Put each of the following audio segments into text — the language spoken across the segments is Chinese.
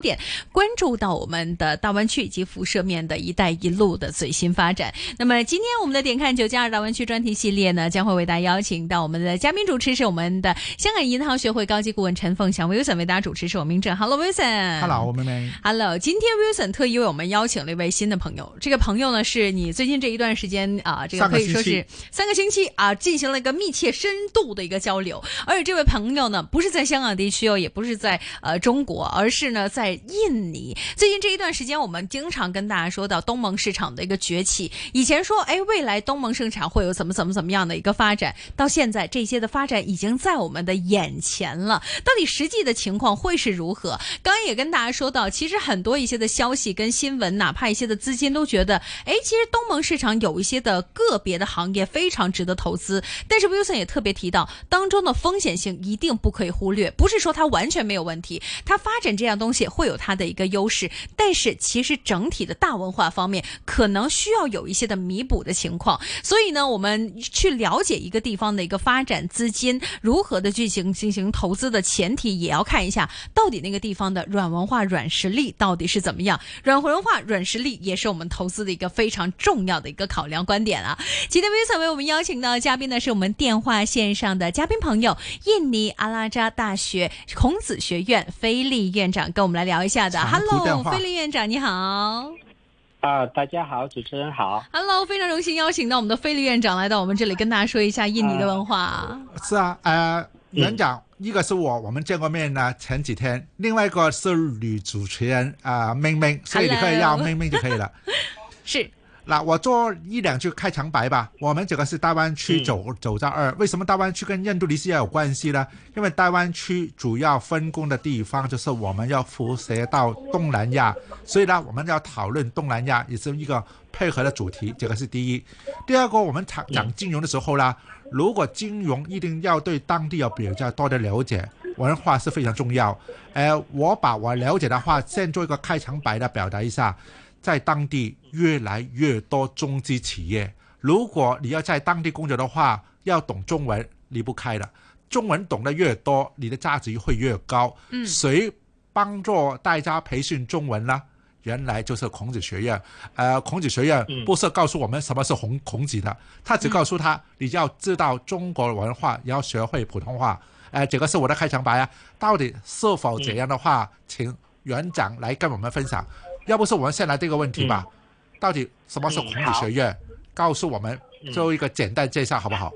点关注到我们的大湾区以及辐射面的一带一路的最新发展。那么今天我们的点看九加二大湾区专题系列呢，将会为大家邀请到我们的嘉宾主持是我们的香港银行学会高级顾问陈凤祥 Wilson 为大家主持，是我明正。Hello Wilson。Hello，妹妹。Hello，今天 Wilson 特意为我们邀请了一位新的朋友，这个朋友呢是你最近这一段时间啊，这个可以说是三个星期啊，进行了一个密切深度的一个交流。而且这位朋友呢，不是在香港地区哦，也不是在呃中国，而是呢在印尼。最近这一段时间，我们经常跟大家说到东盟市场的一个崛起。以前说，哎，未来东盟市场会有怎么怎么怎么样的一个发展，到现在这些的发展已经在我们的眼前了。到底实际的情况会是如何？刚刚也跟大家说到，其实很多一些的消息跟新闻，哪怕一些的资金都觉得，哎，其实东盟市场有一些的个别的行业非常值得投资。但是 Wilson 也特别提到，当中的风险性一定不可以忽略，不是说它完全没有问题，它发展这样东西会有它的一个优势，但是其实整体的大文化方面可能需要有一些的弥补的情况。所以呢，我们去了解一个地方的一个发展资金如何的进行进行投资的前提，也要看一下到底那个地方的软文化、软实力到底是怎么样。软文化、软实力也是我们投资的一个非常重要的一个考量观点啊。今天 V 社为我们邀请到的嘉宾呢，是我们电话线上的嘉宾朋友，印尼阿拉扎大学孔子学院菲利院长，跟我们来聊一下的。Hello，菲利院长你好。啊、大家好，主持人好。Hello，非常荣幸邀请到我们的菲利院长来到我们这里，跟大家说一下印尼的文化。是啊，呃，园长，一个是我，我们见过面呢，前几天；另外一个是女主持人啊、明明，所以你可以要明明就可以了。是，那我做一两句开场白吧。我们这个是大湾区走走在二，为什么大湾区跟印度尼西亚有关系呢？因为大湾区主要分工的地方就是我们要辐射到东南亚，所以呢，我们要讨论东南亚也是一个配合的主题，这个是第一。第二个，我们讲讲金融的时候呢，如果金融一定要对当地有比较多的了解，文化是非常重要。呃，我把我了解的话，先做一个开场白的表达一下。在当地越来越多中资企业，如果你要在当地工作的话，要懂中文离不开的。中文懂得越多，你的价值会越高。嗯谁帮助大家培训中文呢？原来就是孔子学院。呃，孔子学院嗯不是告诉我们什么是孔孔子的，他只告诉他你要知道中国文化，也要学会普通话。呃，这个是我的开场白啊。到底是否这样的话，请园长来跟我们分享。要不是我们先来这个问题吧，到底什么是孔子学院？告诉我们做一个简单介绍好不好？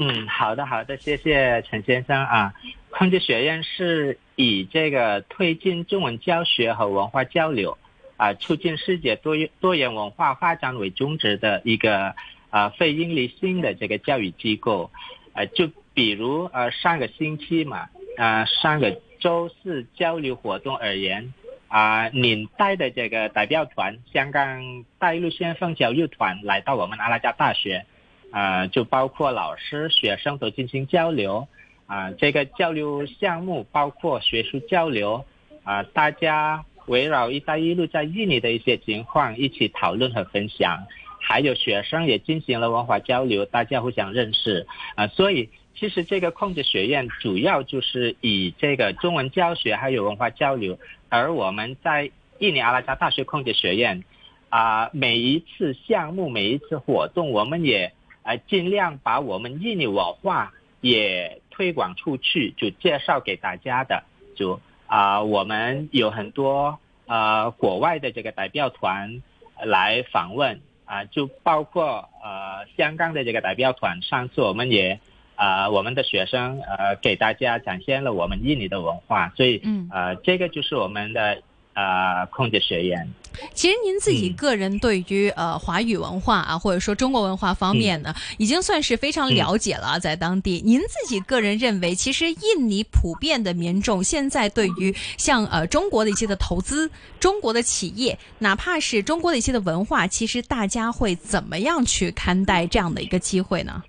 嗯，好的，好的，谢谢陈先生啊。孔子学院是以这个推进中文教学和文化交流，啊，促进世界多元多元文化发展为宗旨的一个啊非营利性的这个教育机构。呃，就比如呃上个星期嘛，啊上个周四交流活动而言，啊，您带的这个代表团，香港大陆先锋教育团来到我们阿拉加大学，啊，就包括老师、学生都进行交流，啊，这个交流项目包括学术交流，啊，大家围绕“一带一路”在印尼的一些情况一起讨论和分享，还有学生也进行了文化交流，大家互相认识，啊，所以。其实这个控制学院主要就是以这个中文教学还有文化交流，而我们在印尼阿拉加大学控制学院，啊、每一次项目每一次活动，我们也啊、尽量把我们印尼文化也推广出去，就介绍给大家的。就啊、我们有很多呃国外的这个代表团来访问啊、就包括呃香港的这个代表团，上次我们也。啊、我们的学生呃给大家展现了我们印尼的文化，所以嗯呃这个就是我们的呃空姐学院。其实您自己嗯个人对于、呃华语文化啊，或者说中国文化方面呢，已经算是非常了解了啊，在当地。您自己个人认为，其实印尼普遍的民众现在对于像呃中国的一些的投资、中国的企业，哪怕是中国的一些的文化，其实大家会怎么样去看待这样的一个机会呢？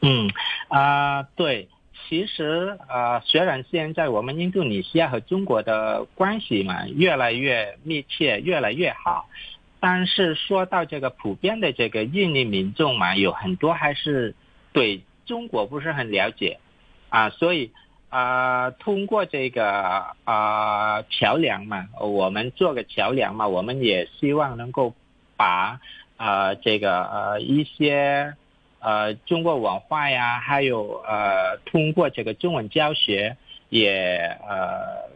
嗯啊、对，其实呃，虽然现在我们印度尼西亚和中国的关系嘛越来越密切，越来越好，但是说到这个普遍的这个印尼民众嘛，有很多还是对中国不是很了解。啊，所以呃，通过这个啊桥梁嘛，我们做个桥梁嘛，我们也希望能够把呃这个呃一些呃中国文化呀，还有呃通过这个中文教学，也呃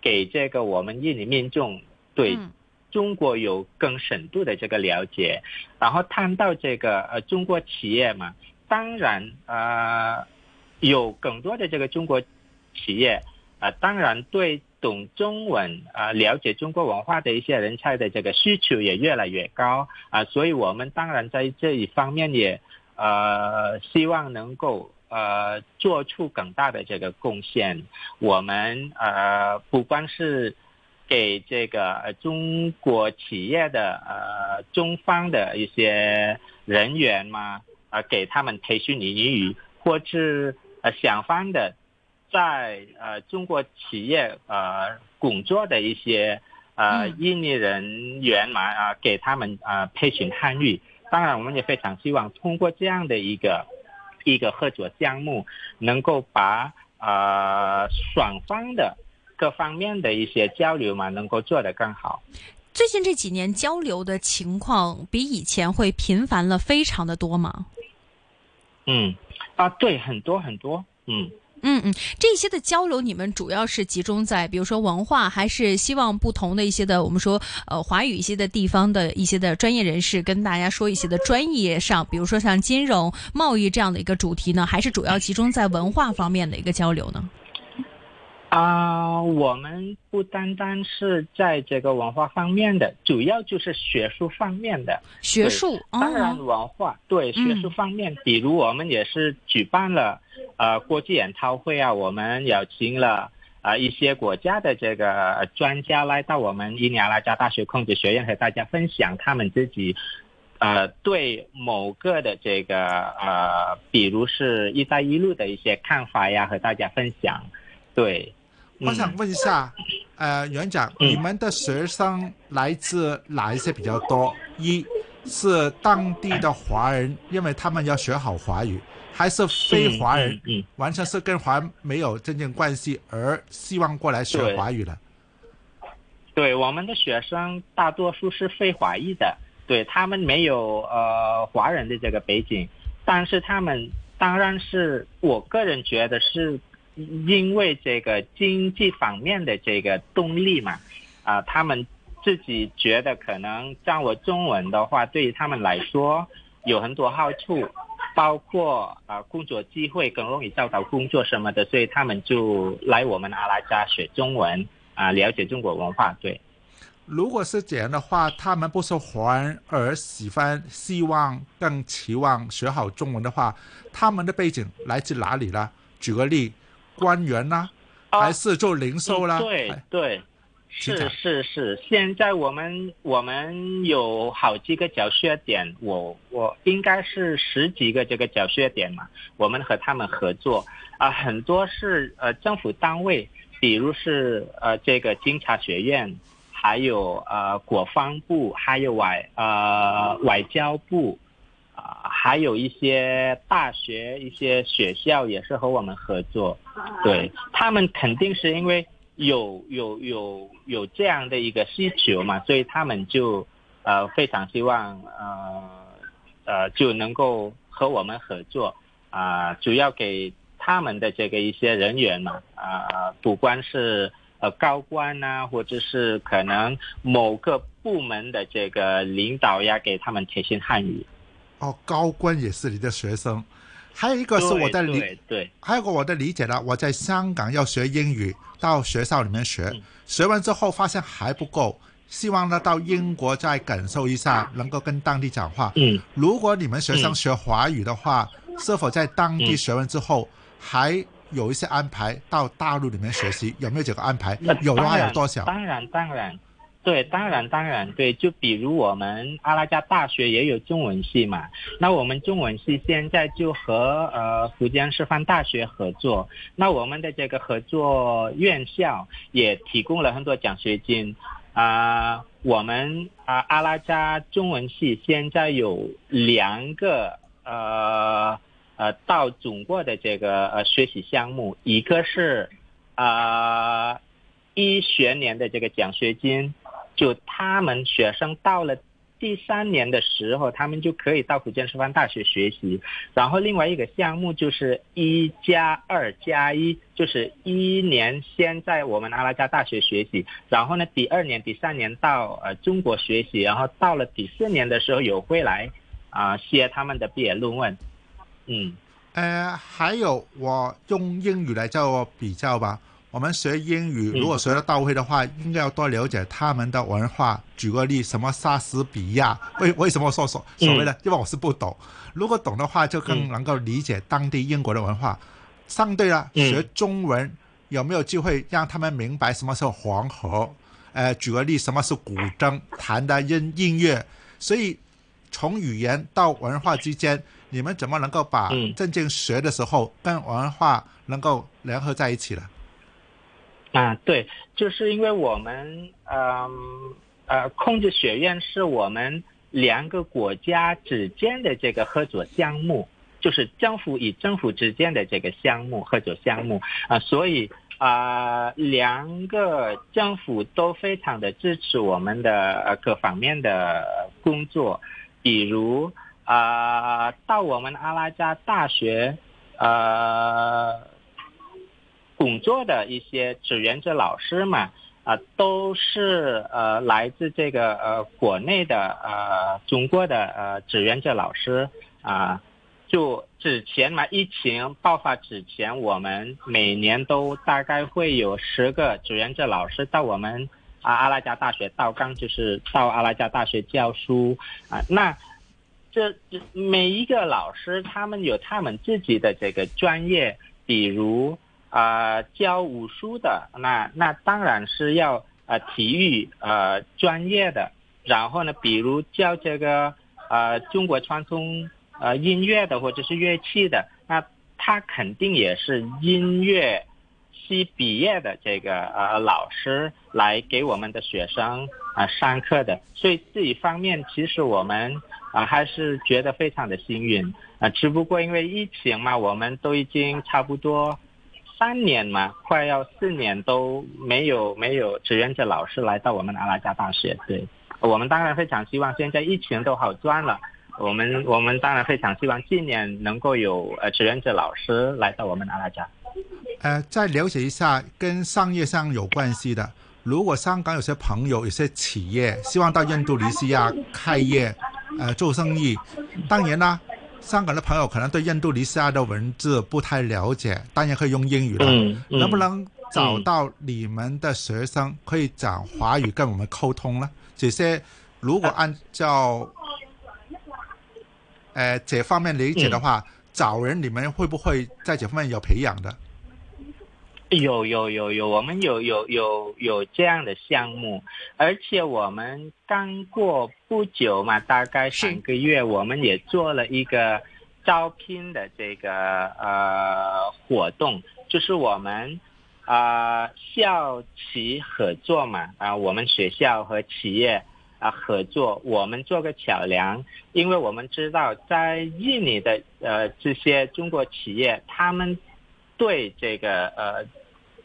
给这个我们印尼民众对中国有更深度的这个了解。然后谈到这个呃中国企业嘛，当然呃。有更多的这个中国企业啊，当然对懂中文啊、了解中国文化的一些人才的这个需求也越来越高啊，所以我们当然在这一方面也呃希望能够呃做出更大的这个贡献。我们呃不光是给这个中国企业的呃中方的一些人员嘛啊，给他们培训英语或是。呃，想方的，在呃中国企业呃工作的一些呃印尼人员嘛啊，给他们啊培训汉语。当然，我们也非常希望通过这样的一个一个合作项目，能够把呃双方的各方面的一些交流嘛，能够做得更好。最近这几年交流的情况比以前会频繁了，非常的多吗？嗯。啊，对，很多很多，嗯嗯嗯，这些的交流，你们主要是集中在，比如说文化，还是希望不同的一些的，我们说呃华语一些的地方的一些的专业人士跟大家说一些的专业上，比如说像金融、贸易这样的一个主题呢，还是主要集中在文化方面的一个交流呢？啊，我们不单单是在这个文化方面的，主要就是学术方面的。学术，当然文化对学术方面，比如我们也是举办了呃国际研讨会啊，我们邀请了啊一些国家的这个专家来到我们伊尼阿拉加大学控制学院和大家分享他们自己呃对某个的这个呃，比如是一带一路的一些看法呀，和大家分享，对。我想问一下，呃，园长，你们的学生来自哪一些比较多？一是当地的华人，因为他们要学好华语，还是非华人，完全是跟华没有真正关系，而希望过来学华语的？对，我们的学生大多数是非华裔的，对他们没有呃华人的这个背景，但是他们当然是我个人觉得是。因为这个经济方面的这个动力嘛，啊，他们自己觉得可能掌握中文的话，对于他们来说有很多好处，包括啊工作机会更容易找到工作什么的，所以他们就来我们阿拉加学中文啊，了解中国文化。对，如果是这样的话，他们不是华人而喜欢、希望、更期望学好中文的话，他们的背景来自哪里呢？举个例。官员啦，还是做零售啦？对对，是是是。现在我们我们有好几个教学点，我我应该是十几个这个教学点嘛。我们和他们合作啊，很多是呃政府单位，比如是呃这个警察学院，还有呃国防部，还有外呃外交部。啊，还有一些大学、一些学校也是和我们合作，对他们肯定是因为有有有有这样的一个需求嘛，所以他们就呃非常希望呃呃就能够和我们合作啊，主要给他们的这个一些人员嘛啊，不管是呃高官呐，或者是可能某个部门的这个领导呀，给他们提醒汉语。哦，高官也是你的学生，还有一个是我的理，对，还有个我的理解呢。我在香港要学英语，到学校里面学，学完之后发现还不够，希望呢到英国再感受一下，能够跟当地讲话。嗯，如果你们学生学华语的话，是否在当地学完之后，还有一些安排到大陆里面学习？有没有这个安排？有的话有多少？当然，当然。对，当然当然，对，就比如我们阿拉加大学也有中文系嘛，那我们中文系现在就和呃福建师范大学合作，那我们的这个合作院校也提供了很多奖学金啊，我们啊阿拉加中文系现在有两个呃。呃到中国的这个呃学习项目，一个是啊一学年的这个奖学金，就他们学生到了。第三年的时候，他们就可以到福建师范大学学习。然后另外一个项目就是一加二加一，就是一年先在我们阿拉加大学学习，然后呢，第二年、第三年到呃中国学习，然后到了第四年的时候有回来啊写他们的毕业论文。嗯，呃，还有我用英语来做比较吧。我们学英语，如果学得到位的话，应该要多了解他们的文化。举个例，什么莎士比亚？为为什么说所所谓的？因为我是不懂。如果懂的话，就更能够理解当地英国的文化。相对了，学中文有没有机会让他们明白什么是黄河？呃，举个例，什么是古筝？弹的音音乐。所以从语言到文化之间，你们怎么能够把真正学的时候跟文化能够联合在一起呢？啊，对，就是因为我们，嗯，呃，控制学院是我们两个国家之间的这个合作项目，就是政府与政府之间的这个项目合作项目啊，所以啊，两个政府都非常的支持我们的各方面的工作，比如啊，到我们阿拉加大学，呃。工作的一些志愿者老师嘛，啊，都是呃来自这个呃国内的呃中国的呃志愿者老师啊，就之前嘛疫情爆发之前，我们每年都大概会有十个志愿者老师到我们啊阿拉加大学到岗，就是到阿拉加大学教书啊。那这每一个老师他们有他们自己的这个专业，比如。啊，教武术的那那当然是要呃体育呃专业的，然后呢，比如教这个呃中国传统呃音乐的或者是乐器的，那他肯定也是音乐系毕业的这个呃老师来给我们的学生啊上课的，所以这一方面其实我们啊还是觉得非常的幸运啊，只不过因为疫情嘛，我们都已经差不多。三年嘛，快要四年都没有没有志愿者老师来到我们阿拉加大学。对，我们当然非常希望现在疫情都好转了，我们我们当然非常希望今年能够有呃志愿者老师来到我们阿拉加。呃，再了解一下跟商业上有关系的，如果香港有些朋友、有些企业希望到印度尼西亚开业，呃，做生意，当然啦。香港的朋友可能对印度尼西亚的文字不太了解，当然可以用英语了。能不能找到你们的学生可以讲华语跟我们沟通呢？这些如果按照呃这方面理解的话，找人你们会不会在这方面有培养的？有有有有，我们有有有有这样的项目，而且我们刚过不久嘛，大概三个月，我们也做了一个招聘的这个呃活动，就是我们啊校企合作嘛，啊我们学校和企业啊合作，我们做个桥梁，因为我们知道在印尼的呃这些中国企业，他们对这个呃。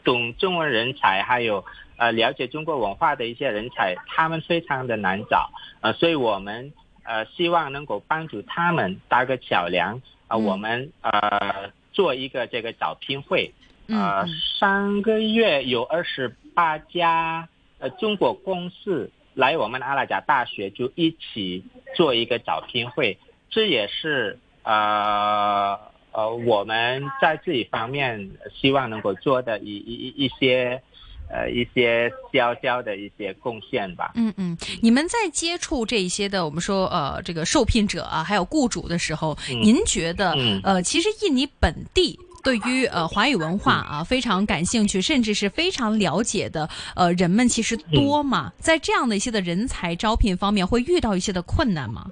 懂中文人才，还有呃了解中国文化的一些人才，他们非常的难找，呃，所以我们呃希望能够帮助他们搭个桥梁，啊，我们呃做一个这个招聘会，呃，上个月有二十八家呃中国公司来我们阿拉加大学，就一起做一个招聘会，这也是呃。呃，我们在这一方面希望能够做的一一一些，呃，一些小小的一些贡献吧。嗯嗯，你们在接触这一些的，我们说呃，这个受聘者啊，还有雇主的时候，您觉得呃，其实印尼本地对于呃华语文化啊非常感兴趣，甚至是非常了解的呃人们其实多吗？在这样的一些的人才招聘方面，会遇到一些的困难吗？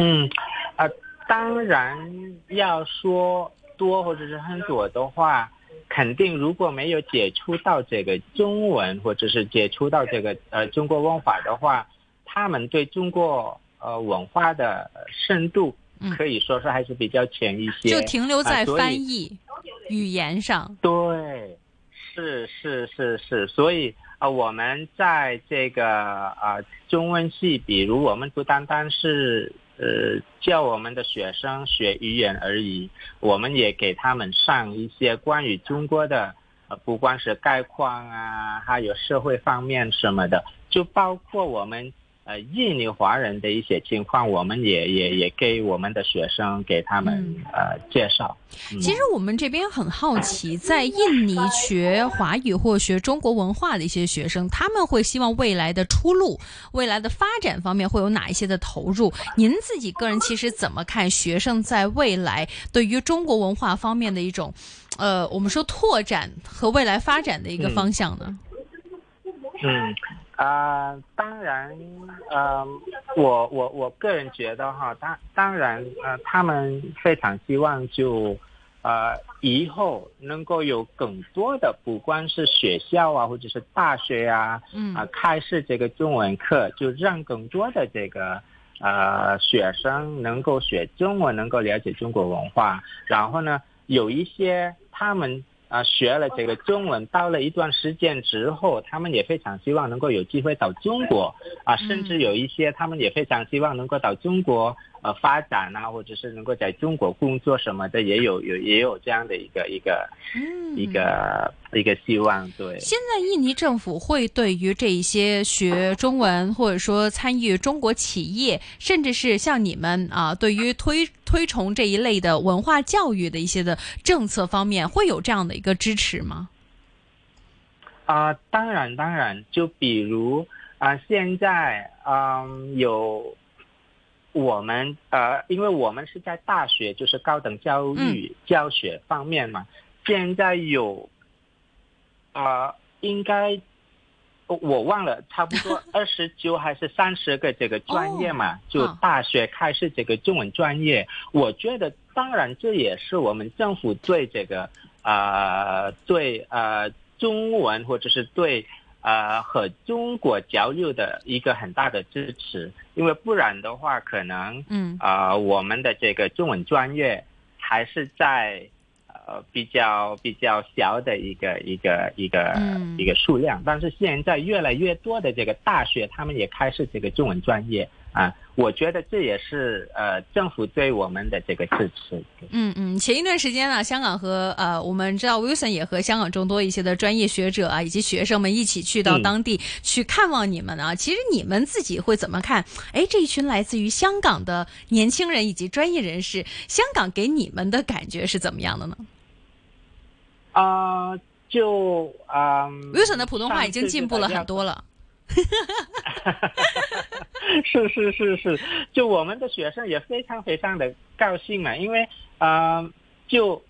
嗯，啊。当然，要说多或者是很多的话，肯定如果没有接触到这个中文，或者是接触到这个呃中国文化的话，他们对中国呃文化的深度可以说是还是比较浅一些，就停留在翻译、语言上。对，是是是是，所以啊、我们在这个啊、中文系，比如我们不单单是呃教我们的学生学语言而已，我们也给他们上一些关于中国的，呃，不光是概况啊，还有社会方面什么的，就包括我们。呃，印尼华人的一些情况，我们也也也给我们的学生给他们、嗯呃介绍。嗯其实我们这边很好奇，在印尼学华语或学中国文化的一些学生，他们会希望未来的出路、未来的发展方面会有哪一些的投入？您自己个人其实怎么看学生在未来对于中国文化方面的一种，呃，我们说拓展和未来发展的一个嗯方向呢？嗯，啊、当然，呃，我我我个人觉得哈，当当然，呃，他们非常希望就，呃，以后能够有更多的，不管是学校啊，或者是大学啊，嗯啊、开设这个中文课，就让更多的这个呃学生能够学中文，能够了解中国文化。然后呢，有一些他们啊、学了这个中文，到了一段时间之后，他们也非常希望能够有机会到中国啊、甚至有一些他们也非常希望能够到中国呃发展啊，或者是能够在中国工作什么的，也有有也有这样的一个一个嗯一个一个希望，对。现在印尼政府会对于这一些学中文或者说参与中国企业，甚至是像你们啊，对于推推崇这一类的文化教育的一些的政策方面，会有这样的一个支持吗？啊、当然，当然，就比如啊、现在嗯有我们呃，因为我们是在大学，就是高等教育教学方面嘛，现在有啊、应该我我忘了，差不多 二十九还是三十个这个专业嘛，就啊大学开设这个中文专业，我觉得当然这也是我们政府对这个呃对呃中文或者是对呃和中国交流的一个很大的支持，因为不然的话，可能嗯。啊、我们的这个中文专业还是在呃比较比较小的一个一个一个、嗯。一个数量，但是现在越来越多的这个大学，他们也开设这个中文专业啊，我觉得这也是呃政府对我们的这个支持。嗯嗯，前一段时间呢，香港和呃，我们知道 Wilson 也和香港众多一些的专业学者啊，以及学生们一起去到嗯当地去看望你们啊。其实你们自己会怎么看？哎，这一群来自于香港的年轻人以及专业人士，香港给你们的感觉是怎么样的呢啊、就啊、？Wilson 的普通话已经进步了很多了。是是是是，就我们的学生也非常非常的高兴嘛，因为呃，就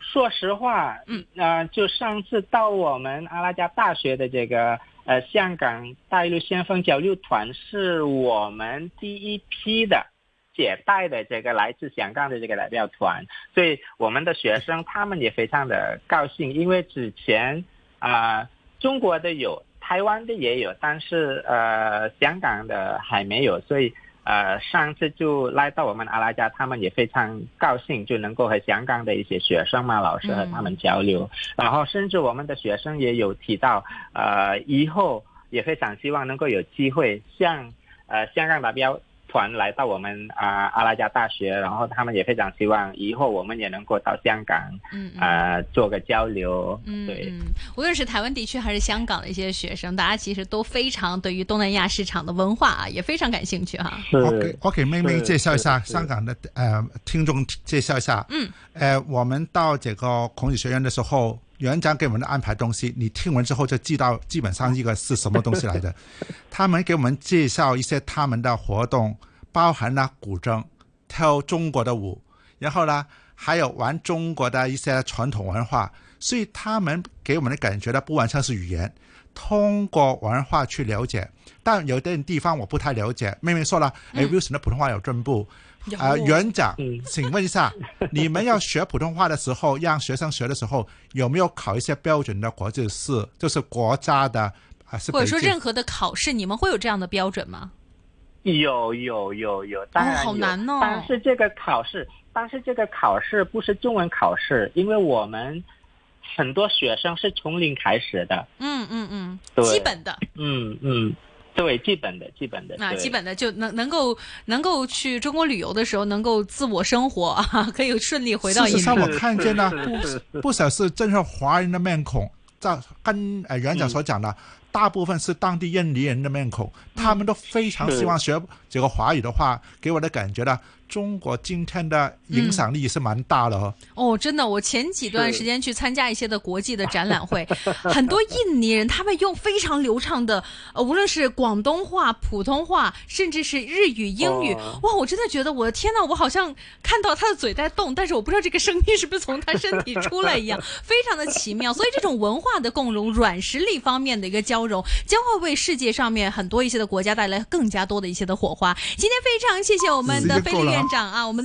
说实话，嗯，呃，就上次到我们阿拉加大学的这个呃香港大陆先锋交流团，是我们第一批的接待的这个来自香港的这个代表团，所以我们的学生他们也非常的高兴，因为之前啊、中国的有，台湾的也有，但是呃香港的还没有，所以呃上次就来到我们阿拉加，他们也非常高兴，就能够和香港的一些学生嘛、老师和他们交流，然后甚至我们的学生也有提到，呃以后也非常希望能够有机会像呃香港代表。团来到我们啊、阿拉加大学，然后他们也非常希望以后我们也能够到香港嗯嗯。啊、做个交流，嗯对。嗯，无论是台湾地区还是香港的一些学生，大家其实都非常对于东南亚市场的文化啊，也非常感兴趣哈。是我给我给妹妹介绍一下香港的呃听众介绍一下。嗯，呃，我们到这个孔子学院的时候，園長給我们的安排东西，你听完之后就知道基本上一个是什么东西来的。他们给我们介绍一些他们的活动，包含了古筝、跳中国的舞，然后呢，还有玩中国的一些传统文化。所以他们给我们的感觉呢，不完全是语言，通过文化去了解。但有啲地方我不太了解。妹妹说了，誒，Wilson 的普通话有进步。有啊，園長嗯，請問一下，你们要学普通话的时候，让学生学的时候，有没有考一些标准的国际试，就是国家的啊？是或者说任何的考试，你们会有这样的标准吗？有有有有，当然有，好难哦但是这个考试，但是这个考试不是中文考试，因为我们很多学生是从零开始的。嗯嗯嗯，对。基本的。嗯嗯，对，基本的，基本的，啊，基本的就能能够能够去中国旅游的时候，能够自我生活啊，可以顺利回到印度事实上我看见呢不少是正是华人的面孔，在跟呃园长所讲的，大部分是当地印尼人的面孔，他们都非常希望学这个华语的话，给我的感觉呢，中国今天的影响力是蛮大的哦。哦，真的，我前几段时间去参加一些的国际的展览会，很多印尼人他们用非常流畅的，呃，无论是广东话、普通话，甚至是日语、英语，哦哇，我真的觉得我的天呐，我好像看到他的嘴在动，但是我不知道这个声音是不是从他身体出来一样，非常的奇妙。所以这种文化的共融、软实力方面的一个交融，将会为世界上面很多一些的国家带来更加多的一些的火花。今天非常谢谢我们的菲利时间够了啊院长啊，我们。